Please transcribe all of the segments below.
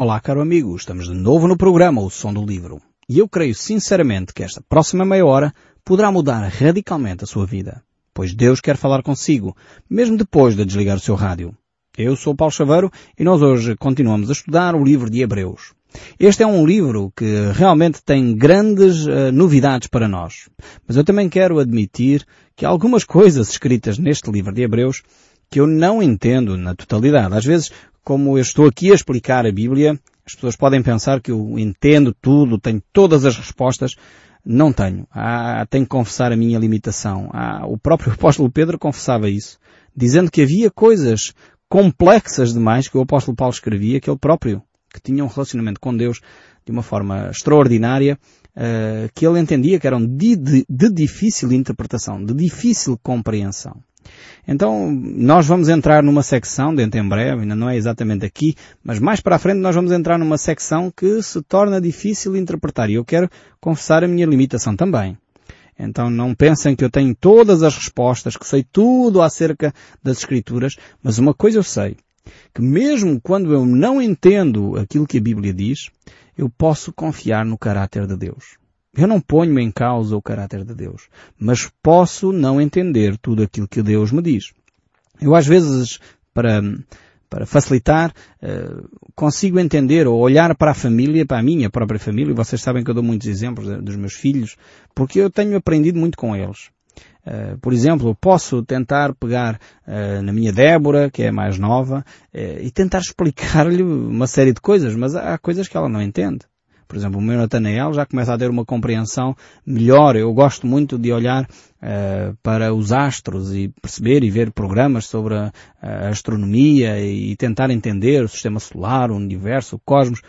Olá, caro amigo, estamos de novo no programa O Som do Livro. E eu creio sinceramente que esta próxima meia hora poderá mudar radicalmente a sua vida. Pois Deus quer falar consigo, mesmo depois de desligar o seu rádio. Eu sou Paulo Chaveiro e nós hoje continuamos a estudar o livro de Hebreus. Este é um livro que realmente tem grandes uh, novidades para nós. Mas eu também quero admitir que algumas coisas escritas neste livro de Hebreus que eu não entendo na totalidade. Às vezes como eu estou aqui a explicar a Bíblia, as pessoas podem pensar que eu entendo tudo, tenho todas as respostas. Não tenho. Ah, tenho que confessar a minha limitação. Ah, o próprio apóstolo Pedro confessava isso, dizendo que havia coisas complexas demais que o apóstolo Paulo escrevia, que ele próprio, que tinha um relacionamento com Deus de uma forma extraordinária, uh, que ele entendia que eram de, de, de difícil interpretação, de difícil compreensão. Então, nós vamos entrar numa secção, dentro em breve, ainda não é exatamente aqui, mas mais para a frente nós vamos entrar numa secção que se torna difícil de interpretar. E eu quero confessar a minha limitação também. Então não pensem que eu tenho todas as respostas, que sei tudo acerca das Escrituras, mas uma coisa eu sei, que mesmo quando eu não entendo aquilo que a Bíblia diz, eu posso confiar no caráter de Deus. Eu não ponho em causa o caráter de Deus, mas posso não entender tudo aquilo que Deus me diz. Eu às vezes, para, para facilitar, uh, consigo entender ou olhar para a família, para a minha própria família, e vocês sabem que eu dou muitos exemplos dos meus filhos, porque eu tenho aprendido muito com eles. Uh, por exemplo, posso tentar pegar uh, na minha Débora, que é mais nova, e tentar explicar-lhe uma série de coisas, mas há coisas que ela não entende. Por exemplo, o meu Natanael já começa a ter uma compreensão melhor. Eu gosto muito de olhar uh, para os astros e perceber e ver programas sobre a, a astronomia e tentar entender o sistema solar, o universo, o cosmos.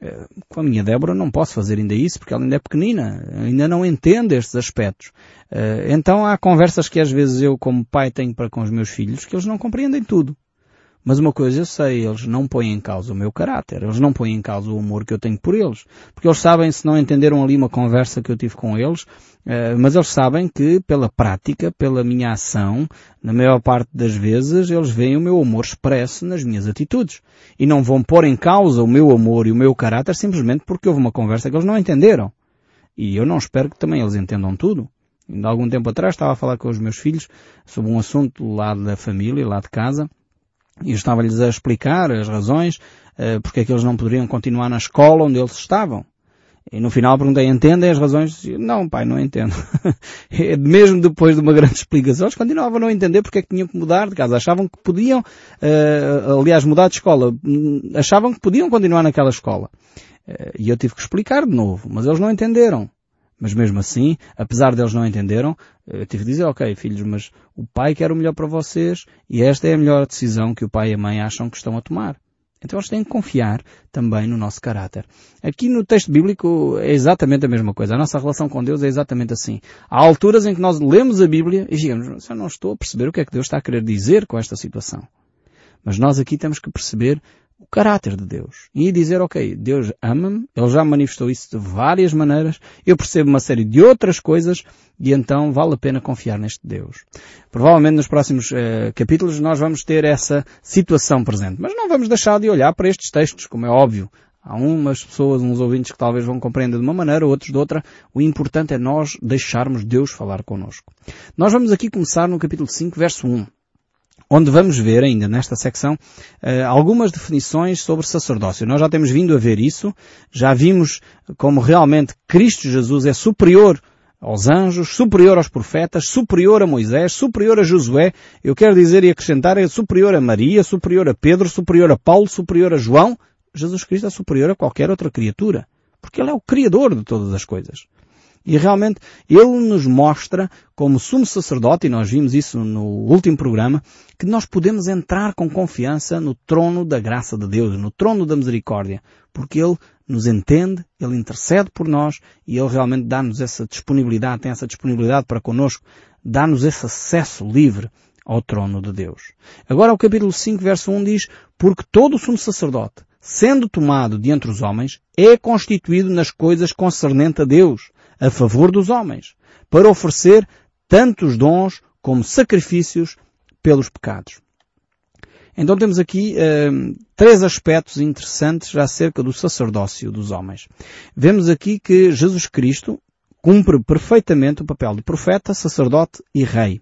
Uh, com a minha Débora não posso fazer ainda isso porque ela ainda é pequenina, ainda não entende estes aspectos. Uh, então há conversas que às vezes eu como pai tenho para com os meus filhos que eles não compreendem tudo. Mas uma coisa eu sei, eles não põem em causa o meu caráter, eles não põem em causa o amor que eu tenho por eles. Porque eles sabem, se não entenderam ali uma conversa que eu tive com eles, eh, mas eles sabem que pela prática, pela minha ação, na maior parte das vezes, eles veem o meu amor expresso nas minhas atitudes. E não vão pôr em causa o meu amor e o meu caráter simplesmente porque houve uma conversa que eles não entenderam. E eu não espero que também eles entendam tudo. Ainda há algum tempo atrás estava a falar com os meus filhos sobre um assunto lá da família, lá de casa, e eu estava-lhes a explicar as razões uh, porque é que eles não poderiam continuar na escola onde eles estavam. E no final perguntei, entendem as razões? Não, pai, não entendo. Mesmo depois de uma grande explicação, eles continuavam a não entender porque é que tinham que mudar de casa. Achavam que podiam, uh, aliás, mudar de escola. Achavam que podiam continuar naquela escola. Uh, e eu tive que explicar de novo, mas eles não entenderam. Mas mesmo assim, apesar deles não entenderam, eu tive de dizer, ok, filhos, mas o pai quer o melhor para vocês e esta é a melhor decisão que o pai e a mãe acham que estão a tomar. Então eles têm que confiar também no nosso caráter. Aqui no texto bíblico é exatamente a mesma coisa. A nossa relação com Deus é exatamente assim. Há alturas em que nós lemos a Bíblia e digamos, eu não estou a perceber o que é que Deus está a querer dizer com esta situação. Mas nós aqui temos que perceber o caráter de Deus. E dizer, ok, Deus ama-me, Ele já manifestou isso de várias maneiras, eu percebo uma série de outras coisas e então vale a pena confiar neste Deus. Provavelmente nos próximos uh, capítulos nós vamos ter essa situação presente, mas não vamos deixar de olhar para estes textos, como é óbvio. Há umas pessoas, uns ouvintes que talvez vão compreender de uma maneira, outros de outra. O importante é nós deixarmos Deus falar connosco. Nós vamos aqui começar no capítulo 5, verso 1 onde vamos ver ainda nesta secção uh, algumas definições sobre sacerdócio. Nós já temos vindo a ver isso, já vimos como realmente Cristo Jesus é superior aos anjos, superior aos profetas, superior a Moisés, superior a Josué, eu quero dizer e acrescentar, é superior a Maria, superior a Pedro, superior a Paulo, superior a João. Jesus Cristo é superior a qualquer outra criatura, porque Ele é o Criador de todas as coisas. E realmente ele nos mostra, como sumo sacerdote, e nós vimos isso no último programa, que nós podemos entrar com confiança no trono da graça de Deus, no trono da misericórdia, porque ele nos entende, ele intercede por nós e ele realmente dá-nos essa disponibilidade, tem essa disponibilidade para conosco, dá-nos esse acesso livre ao trono de Deus. Agora o capítulo 5, verso 1 diz, porque todo sumo sacerdote, sendo tomado de entre os homens, é constituído nas coisas concernentes a Deus, a favor dos homens, para oferecer tantos dons como sacrifícios pelos pecados. Então temos aqui uh, três aspectos interessantes acerca do sacerdócio dos homens. Vemos aqui que Jesus Cristo cumpre perfeitamente o papel de profeta, sacerdote e rei.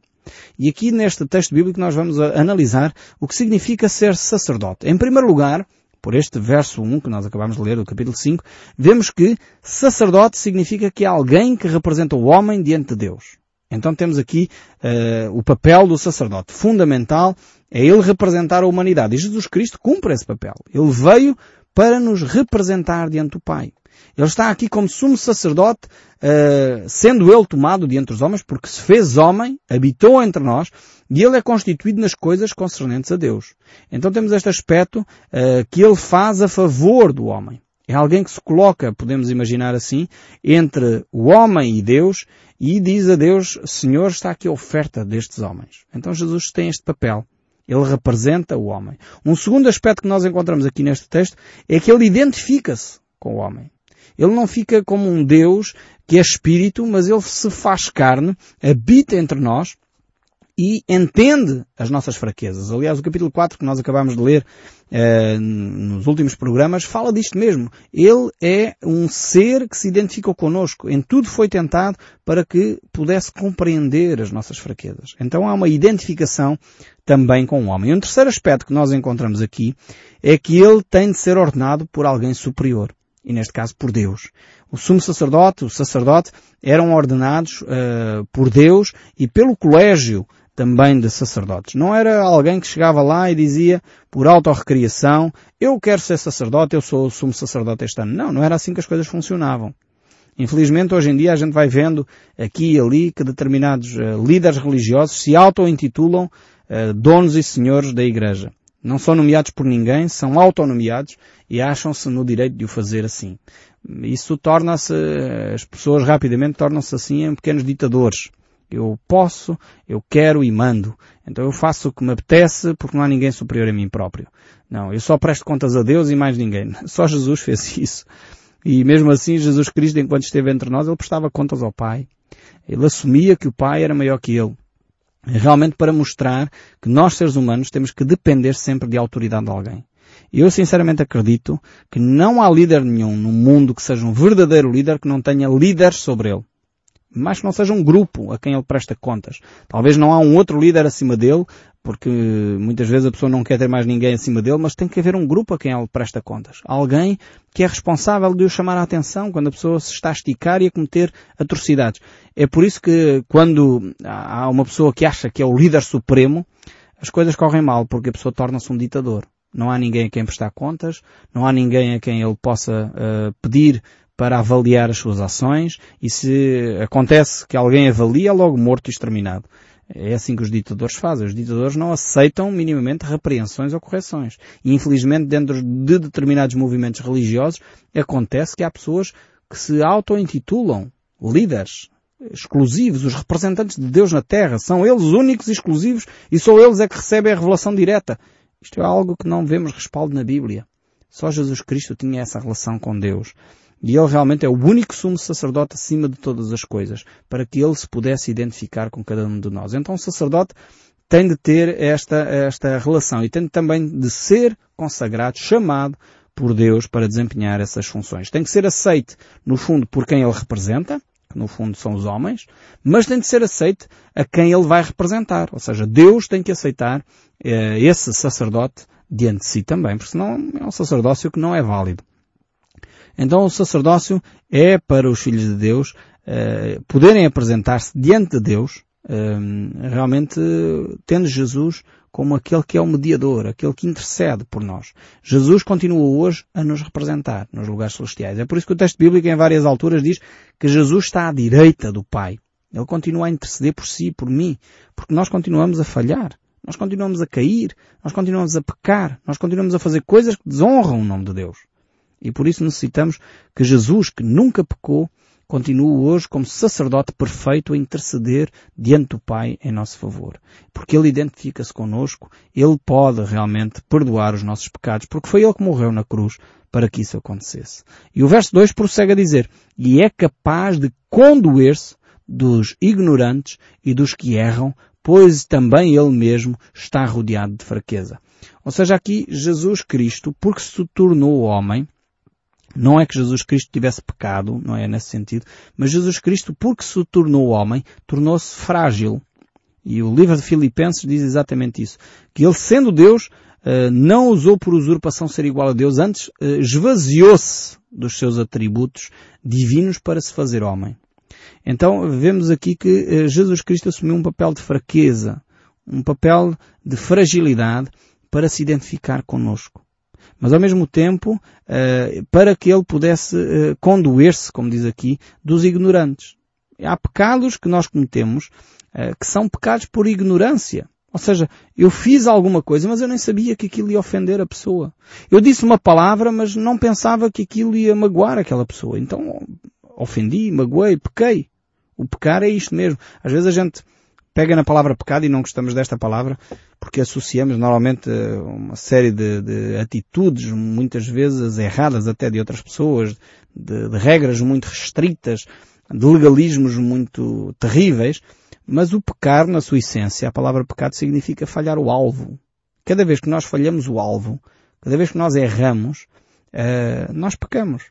E aqui neste texto bíblico nós vamos analisar o que significa ser sacerdote. Em primeiro lugar, por este verso 1 que nós acabamos de ler do capítulo 5, vemos que sacerdote significa que é alguém que representa o homem diante de Deus. Então temos aqui uh, o papel do sacerdote. Fundamental é ele representar a humanidade. E Jesus Cristo cumpre esse papel. Ele veio para nos representar diante do Pai. Ele está aqui como sumo sacerdote, uh, sendo ele tomado diante dos homens, porque se fez homem, habitou entre nós, e ele é constituído nas coisas concernentes a Deus. Então temos este aspecto uh, que ele faz a favor do homem. É alguém que se coloca, podemos imaginar assim, entre o homem e Deus e diz a Deus, Senhor, está aqui a oferta destes homens. Então Jesus tem este papel. Ele representa o homem. Um segundo aspecto que nós encontramos aqui neste texto é que ele identifica-se com o homem. Ele não fica como um Deus que é espírito, mas ele se faz carne, habita entre nós e entende as nossas fraquezas. Aliás, o capítulo 4 que nós acabamos de ler eh, nos últimos programas fala disto mesmo. Ele é um ser que se identificou connosco. Em tudo foi tentado para que pudesse compreender as nossas fraquezas. Então há uma identificação também com o homem. E um terceiro aspecto que nós encontramos aqui é que ele tem de ser ordenado por alguém superior e neste caso por Deus. O sumo sacerdote, o sacerdote, eram ordenados uh, por Deus e pelo colégio também de sacerdotes. Não era alguém que chegava lá e dizia, por autorrecriação, eu quero ser sacerdote, eu sou o sumo sacerdote este ano. Não, não era assim que as coisas funcionavam. Infelizmente, hoje em dia, a gente vai vendo aqui e ali que determinados uh, líderes religiosos se auto-intitulam uh, donos e senhores da Igreja. Não são nomeados por ninguém, são autonomeados e acham-se no direito de o fazer assim. Isso torna-se, as pessoas rapidamente tornam-se assim em pequenos ditadores. Eu posso, eu quero e mando. Então eu faço o que me apetece porque não há ninguém superior a mim próprio. Não, eu só presto contas a Deus e mais ninguém. Só Jesus fez isso. E mesmo assim, Jesus Cristo, enquanto esteve entre nós, ele prestava contas ao Pai. Ele assumia que o Pai era maior que ele. Realmente para mostrar que nós, seres humanos, temos que depender sempre de autoridade de alguém. Eu sinceramente acredito que não há líder nenhum no mundo que seja um verdadeiro líder que não tenha líderes sobre ele mas que não seja um grupo a quem ele presta contas. Talvez não há um outro líder acima dele, porque muitas vezes a pessoa não quer ter mais ninguém acima dele, mas tem que haver um grupo a quem ele presta contas. Alguém que é responsável de o chamar a atenção quando a pessoa se está a esticar e a cometer atrocidades. É por isso que quando há uma pessoa que acha que é o líder supremo, as coisas correm mal, porque a pessoa torna-se um ditador. Não há ninguém a quem prestar contas, não há ninguém a quem ele possa uh, pedir para avaliar as suas ações e se acontece que alguém avalia, é logo morto e exterminado. É assim que os ditadores fazem. Os ditadores não aceitam minimamente repreensões ou correções. E infelizmente dentro de determinados movimentos religiosos acontece que há pessoas que se auto-intitulam líderes exclusivos, os representantes de Deus na Terra. São eles únicos e exclusivos e só eles é que recebem a revelação direta. Isto é algo que não vemos respaldo na Bíblia. Só Jesus Cristo tinha essa relação com Deus. E ele realmente é o único sumo sacerdote acima de todas as coisas, para que ele se pudesse identificar com cada um de nós. Então o sacerdote tem de ter esta, esta relação e tem também de ser consagrado, chamado por Deus para desempenhar essas funções. Tem que ser aceite, no fundo, por quem ele representa, que no fundo são os homens, mas tem de ser aceite a quem ele vai representar. Ou seja, Deus tem que aceitar eh, esse sacerdote diante de si também, porque senão é um sacerdócio que não é válido. Então o sacerdócio é para os filhos de Deus uh, poderem apresentar-se diante de Deus, uh, realmente tendo Jesus como aquele que é o mediador, aquele que intercede por nós. Jesus continua hoje a nos representar nos lugares celestiais. É por isso que o texto bíblico em várias alturas diz que Jesus está à direita do Pai. Ele continua a interceder por si, por mim, porque nós continuamos a falhar. Nós continuamos a cair, nós continuamos a pecar, nós continuamos a fazer coisas que desonram o nome de Deus. E por isso necessitamos que Jesus, que nunca pecou, continue hoje como sacerdote perfeito a interceder diante do Pai em nosso favor. Porque Ele identifica-se conosco, Ele pode realmente perdoar os nossos pecados, porque foi Ele que morreu na cruz para que isso acontecesse. E o verso 2 prossegue a dizer, e é capaz de condoer-se dos ignorantes e dos que erram, pois também ele mesmo está rodeado de fraqueza. Ou seja, aqui Jesus Cristo, porque se tornou homem, não é que Jesus Cristo tivesse pecado, não é nesse sentido, mas Jesus Cristo, porque se tornou homem, tornou-se frágil. E o livro de Filipenses diz exatamente isso. Que ele, sendo Deus, eh, não usou por usurpação ser igual a Deus, antes eh, esvaziou-se dos seus atributos divinos para se fazer homem. Então vemos aqui que eh, Jesus Cristo assumiu um papel de fraqueza, um papel de fragilidade para se identificar conosco. Mas ao mesmo tempo, para que ele pudesse condoer-se, como diz aqui, dos ignorantes. Há pecados que nós cometemos que são pecados por ignorância. Ou seja, eu fiz alguma coisa, mas eu nem sabia que aquilo ia ofender a pessoa. Eu disse uma palavra, mas não pensava que aquilo ia magoar aquela pessoa. Então, ofendi, magoei, pequei. O pecar é isto mesmo. Às vezes a gente pega na palavra pecado e não gostamos desta palavra porque associamos normalmente uma série de, de atitudes, muitas vezes erradas até de outras pessoas, de, de regras muito restritas, de legalismos muito terríveis, mas o pecar, na sua essência, a palavra pecado significa falhar o alvo. Cada vez que nós falhamos o alvo, cada vez que nós erramos, uh, nós pecamos.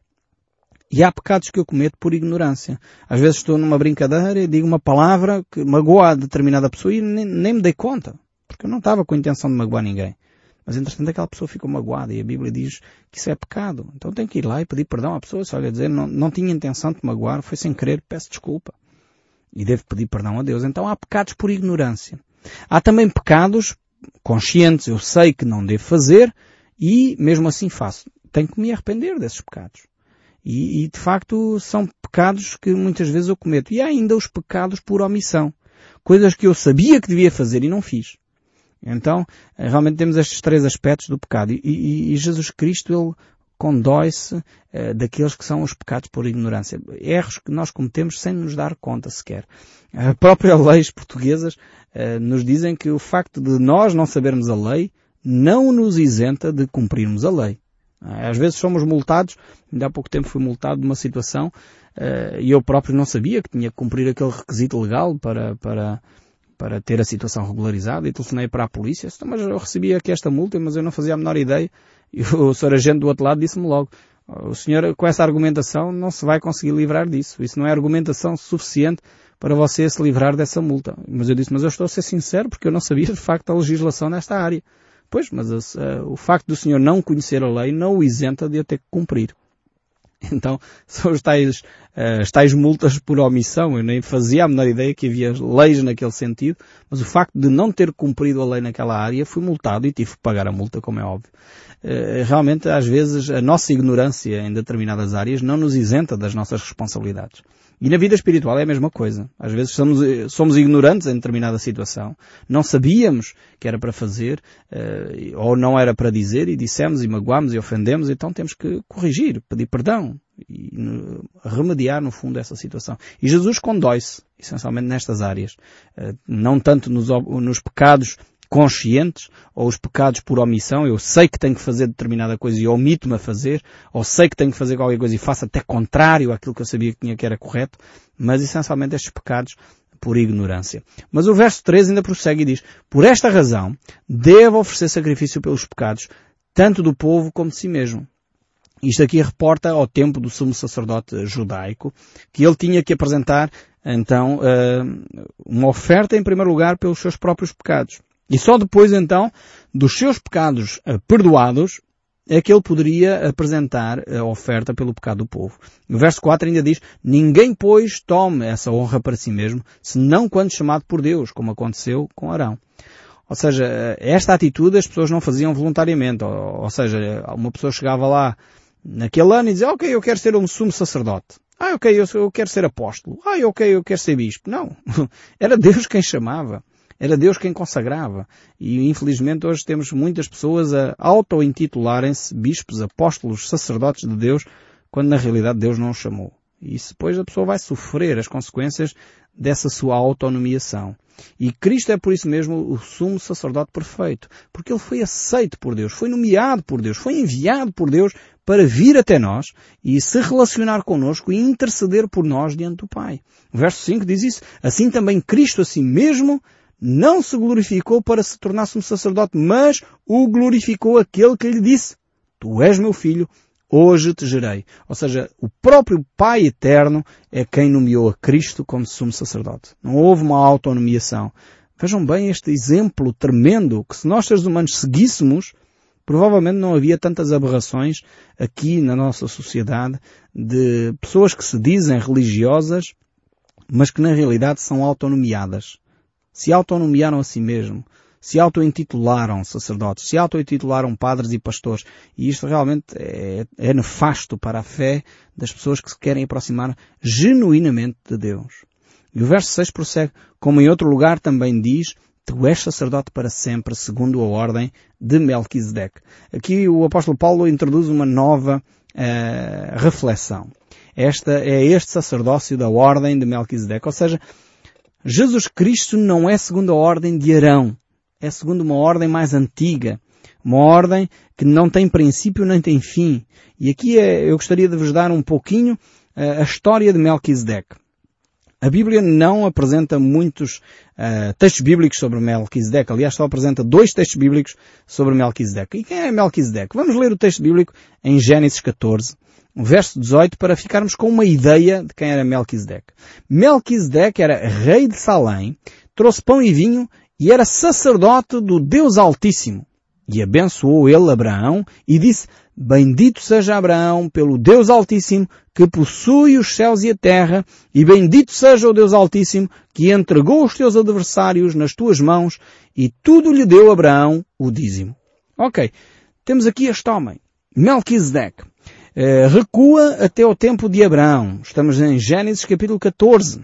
E há pecados que eu cometo por ignorância. Às vezes estou numa brincadeira e digo uma palavra que magoa a determinada pessoa e nem, nem me dei conta. Porque eu não estava com a intenção de magoar ninguém. Mas entretanto aquela pessoa ficou magoada e a Bíblia diz que isso é pecado. Então tem que ir lá e pedir perdão à pessoa. Se olha dizer, não, não tinha intenção de magoar, foi sem querer, peço desculpa e deve pedir perdão a Deus. Então há pecados por ignorância. Há também pecados conscientes, eu sei que não devo fazer e mesmo assim faço. Tenho que me arrepender desses pecados. E, e, de facto são pecados que muitas vezes eu cometo. E há ainda os pecados por omissão. Coisas que eu sabia que devia fazer e não fiz. Então, realmente temos estes três aspectos do pecado. E, e, e Jesus Cristo, Ele condói-se uh, daqueles que são os pecados por ignorância. Erros que nós cometemos sem nos dar conta sequer. As próprias leis portuguesas uh, nos dizem que o facto de nós não sabermos a lei não nos isenta de cumprirmos a lei. Uh, às vezes somos multados, ainda há pouco tempo fui multado de uma situação e eu próprio não sabia que tinha que cumprir aquele requisito legal para, para, para ter a situação regularizada e telefonei para a polícia. Então, mas eu recebi aqui esta multa, mas eu não fazia a menor ideia e o senhor agente do outro lado disse-me logo, o senhor com essa argumentação não se vai conseguir livrar disso. Isso não é argumentação suficiente para você se livrar dessa multa. Mas eu disse, mas eu estou a ser sincero porque eu não sabia de facto a legislação nesta área. Pois, mas uh, o facto do senhor não conhecer a lei não o isenta de a ter que cumprir. Então, são os tais, as tais multas por omissão. Eu nem fazia a menor ideia que havia leis naquele sentido, mas o facto de não ter cumprido a lei naquela área, fui multado e tive que pagar a multa, como é óbvio. Uh, realmente, às vezes, a nossa ignorância em determinadas áreas não nos isenta das nossas responsabilidades. E na vida espiritual é a mesma coisa. Às vezes somos, somos ignorantes em determinada situação. Não sabíamos que era para fazer, ou não era para dizer, e dissemos, e magoamos, e ofendemos, então temos que corrigir, pedir perdão, e no, remediar, no fundo, essa situação. E Jesus condói-se, essencialmente nestas áreas. Uh, não tanto nos, nos pecados conscientes, ou os pecados por omissão, eu sei que tenho que fazer determinada coisa e omito-me a fazer, ou sei que tenho que fazer qualquer coisa e faço até contrário àquilo que eu sabia que tinha que era correto, mas essencialmente estes pecados por ignorância. Mas o verso 13 ainda prossegue e diz, por esta razão, devo oferecer sacrifício pelos pecados, tanto do povo como de si mesmo. Isto aqui reporta ao tempo do sumo sacerdote judaico, que ele tinha que apresentar, então, eh, uma oferta em primeiro lugar pelos seus próprios pecados. E só depois então dos seus pecados uh, perdoados é que ele poderia apresentar a oferta pelo pecado do povo. O verso 4 ainda diz, ninguém pois tome essa honra para si mesmo, senão quando chamado por Deus, como aconteceu com Arão. Ou seja, eh, esta atitude as pessoas não faziam voluntariamente. Ou, ou seja, uma pessoa chegava lá naquele ano e dizia, ok, eu quero ser um sumo sacerdote. Ah, ok, eu, eu quero ser apóstolo. Ah, ok, eu quero ser bispo. Não. Era Deus quem chamava. Era Deus quem consagrava. E infelizmente hoje temos muitas pessoas a auto-intitularem-se bispos, apóstolos, sacerdotes de Deus, quando na realidade Deus não os chamou. E depois a pessoa vai sofrer as consequências dessa sua autonomiação. E Cristo é por isso mesmo o sumo sacerdote perfeito, porque ele foi aceito por Deus, foi nomeado por Deus, foi enviado por Deus para vir até nós e se relacionar connosco e interceder por nós diante do Pai. O verso 5 diz isso. Assim também Cristo a si mesmo não se glorificou para se tornar um sacerdote, mas o glorificou aquele que lhe disse, Tu és meu filho, hoje te gerei. Ou seja, o próprio Pai Eterno é quem nomeou a Cristo como sumo sacerdote. Não houve uma autonomiação. Vejam bem este exemplo tremendo que se nós seres humanos seguíssemos, provavelmente não havia tantas aberrações aqui na nossa sociedade de pessoas que se dizem religiosas, mas que na realidade são autonomiadas. Se autonomiaram a si mesmo se auto-intitularam sacerdotes, se auto-intitularam padres e pastores. E isto realmente é, é nefasto para a fé das pessoas que se querem aproximar genuinamente de Deus. E o verso 6 prossegue, como em outro lugar também diz, Tu és sacerdote para sempre, segundo a ordem de Melquisedeque. Aqui o apóstolo Paulo introduz uma nova uh, reflexão. Esta é este sacerdócio da ordem de Melquisedeque. Ou seja, Jesus Cristo não é segundo a ordem de Arão é segundo uma ordem mais antiga, uma ordem que não tem princípio nem tem fim. E aqui é, eu gostaria de vos dar um pouquinho uh, a história de Melquisedeque. A Bíblia não apresenta muitos uh, textos bíblicos sobre Melquisedeque. Aliás, só apresenta dois textos bíblicos sobre Melquisedeque. E quem é Melquisedeque? Vamos ler o texto bíblico em Gênesis 14, verso 18, para ficarmos com uma ideia de quem era Melquisedeque. Melquisedeque era rei de Salém, trouxe pão e vinho e era sacerdote do Deus Altíssimo. E abençoou ele Abraão e disse, Bendito seja Abraão pelo Deus Altíssimo que possui os céus e a terra, e bendito seja o Deus Altíssimo que entregou os teus adversários nas tuas mãos, e tudo lhe deu Abraão o dízimo. Ok, temos aqui este homem, Melquisedeque. Uh, recua até o tempo de Abraão. Estamos em Gênesis capítulo 14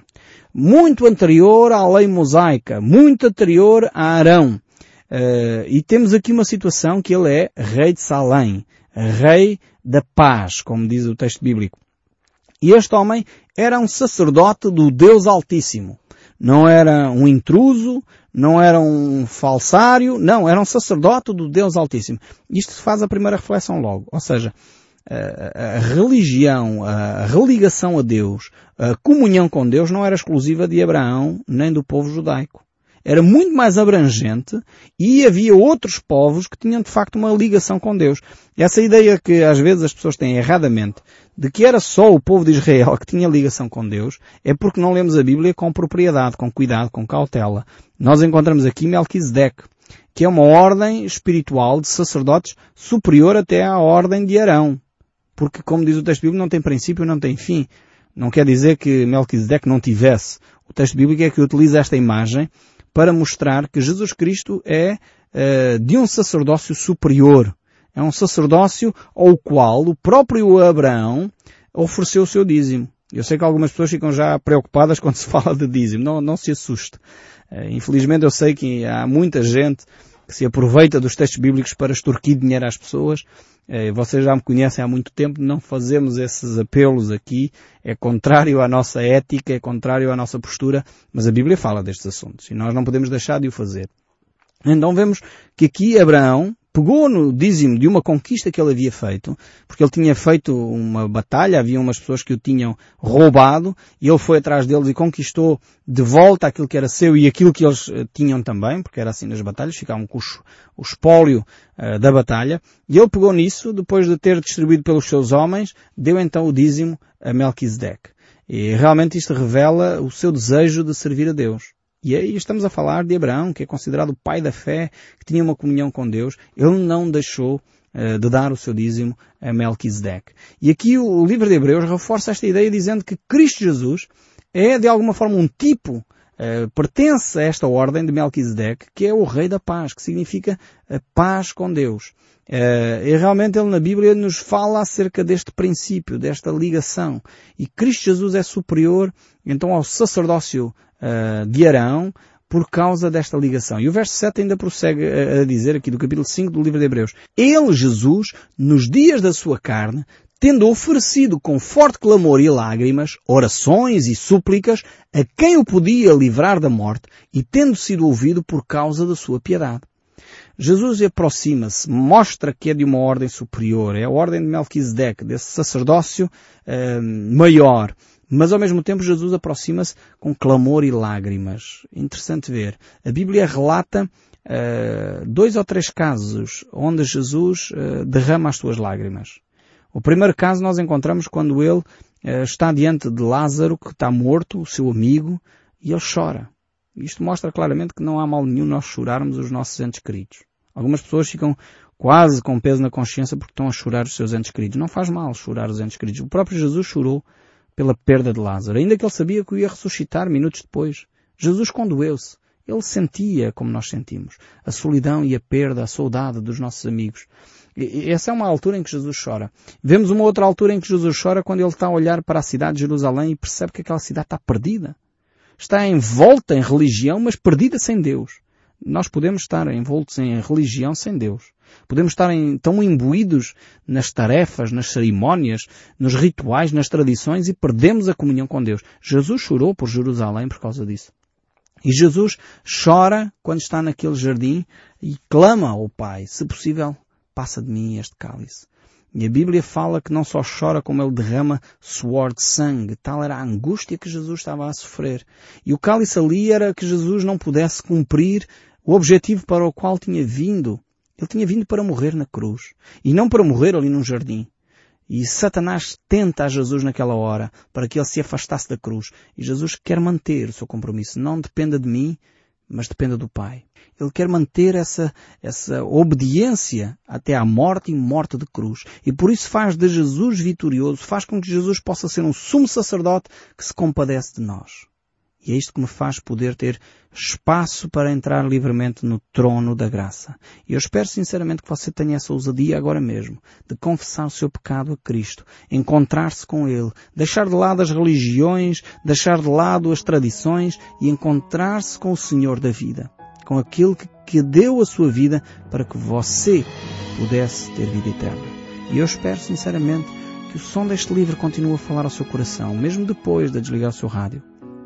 muito anterior à lei mosaica, muito anterior a Arão. Uh, e temos aqui uma situação que ele é rei de Salém, rei da paz, como diz o texto bíblico. E este homem era um sacerdote do Deus Altíssimo. Não era um intruso, não era um falsário, não, era um sacerdote do Deus Altíssimo. Isto faz a primeira reflexão logo. Ou seja, a religião, a religação a Deus, a comunhão com Deus não era exclusiva de Abraão nem do povo judaico. Era muito mais abrangente e havia outros povos que tinham de facto uma ligação com Deus. Essa ideia que às vezes as pessoas têm erradamente de que era só o povo de Israel que tinha ligação com Deus é porque não lemos a Bíblia com propriedade, com cuidado, com cautela. Nós encontramos aqui Melquisedeque, que é uma ordem espiritual de sacerdotes superior até à ordem de Arão porque, como diz o texto bíblico, não tem princípio, não tem fim. Não quer dizer que Melquisedeque não tivesse. O texto bíblico é que utiliza esta imagem para mostrar que Jesus Cristo é uh, de um sacerdócio superior. É um sacerdócio ao qual o próprio Abraão ofereceu o seu dízimo. Eu sei que algumas pessoas ficam já preocupadas quando se fala de dízimo. Não, não se assuste. Uh, infelizmente eu sei que há muita gente que se aproveita dos textos bíblicos para extorquir dinheiro às pessoas eh, vocês já me conhecem há muito tempo, não fazemos esses apelos aqui, é contrário à nossa ética, é contrário à nossa postura, mas a Bíblia fala destes assuntos e nós não podemos deixar de o fazer. Então vemos que aqui Abraão, pegou no dízimo de uma conquista que ele havia feito, porque ele tinha feito uma batalha, havia umas pessoas que o tinham roubado, e ele foi atrás deles e conquistou de volta aquilo que era seu e aquilo que eles eh, tinham também, porque era assim nas batalhas, ficavam com o espólio uh, da batalha, e ele pegou nisso, depois de ter distribuído pelos seus homens, deu então o dízimo a Melquisedeque. E realmente isto revela o seu desejo de servir a Deus. E aí estamos a falar de Abraão, que é considerado o pai da fé, que tinha uma comunhão com Deus. Ele não deixou uh, de dar o seu dízimo a Melquisedeque. E aqui o, livro de Hebreus reforça esta ideia dizendo que Cristo Jesus é de alguma forma um tipo Uh, pertence a esta ordem de Melquisedeque, que é o Rei da Paz, que significa paz com Deus. Uh, e realmente ele na Bíblia nos fala acerca deste princípio, desta ligação. E Cristo Jesus é superior, então, ao sacerdócio uh, de Arão por causa desta ligação. E o verso 7 ainda prossegue a, a dizer aqui do capítulo 5 do livro de Hebreus. Ele, Jesus, nos dias da sua carne, tendo oferecido com forte clamor e lágrimas, orações e súplicas a quem o podia livrar da morte e tendo sido ouvido por causa da sua piedade. Jesus aproxima-se, mostra que é de uma ordem superior, é a ordem de Melquisedeque, desse sacerdócio uh, maior. Mas ao mesmo tempo Jesus aproxima-se com clamor e lágrimas. Interessante ver. A Bíblia relata uh, dois ou três casos onde Jesus uh, derrama as suas lágrimas. O primeiro caso nós encontramos quando ele uh, está diante de Lázaro, que está morto, o seu amigo, e ele chora. Isto mostra claramente que não há mal nenhum nós chorarmos os nossos entes queridos. Algumas pessoas ficam quase com peso na consciência porque estão a chorar os seus entes queridos. Não faz mal chorar os entes queridos. O próprio Jesus chorou pela perda de Lázaro, ainda que ele sabia que o ia ressuscitar minutos depois. Jesus condoeu-se. Ele sentia como nós sentimos. A solidão e a perda, a saudade dos nossos amigos. Essa é uma altura em que Jesus chora. Vemos uma outra altura em que Jesus chora quando ele está a olhar para a cidade de Jerusalém e percebe que aquela cidade está perdida. Está envolta em religião, mas perdida sem Deus. Nós podemos estar envoltos em religião sem Deus. Podemos estar em, tão imbuídos nas tarefas, nas cerimónias, nos rituais, nas tradições e perdemos a comunhão com Deus. Jesus chorou por Jerusalém por causa disso. E Jesus chora quando está naquele jardim e clama ao Pai, se possível, passa de mim este cálice. E a Bíblia fala que não só chora como ele derrama suor de sangue. Tal era a angústia que Jesus estava a sofrer. E o cálice ali era que Jesus não pudesse cumprir o objetivo para o qual tinha vindo. Ele tinha vindo para morrer na cruz. E não para morrer ali num jardim. E Satanás tenta a Jesus naquela hora para que ele se afastasse da cruz. E Jesus quer manter o seu compromisso. Não dependa de mim, mas dependa do Pai. Ele quer manter essa, essa obediência até à morte e morte de cruz. E por isso faz de Jesus vitorioso, faz com que Jesus possa ser um sumo sacerdote que se compadece de nós. E é isto que me faz poder ter espaço para entrar livremente no trono da graça. E eu espero sinceramente que você tenha essa ousadia agora mesmo, de confessar o seu pecado a Cristo, encontrar-se com Ele, deixar de lado as religiões, deixar de lado as tradições e encontrar-se com o Senhor da vida, com aquele que, que deu a sua vida para que você pudesse ter vida eterna. E eu espero sinceramente que o som deste livro continue a falar ao seu coração, mesmo depois de desligar o seu rádio.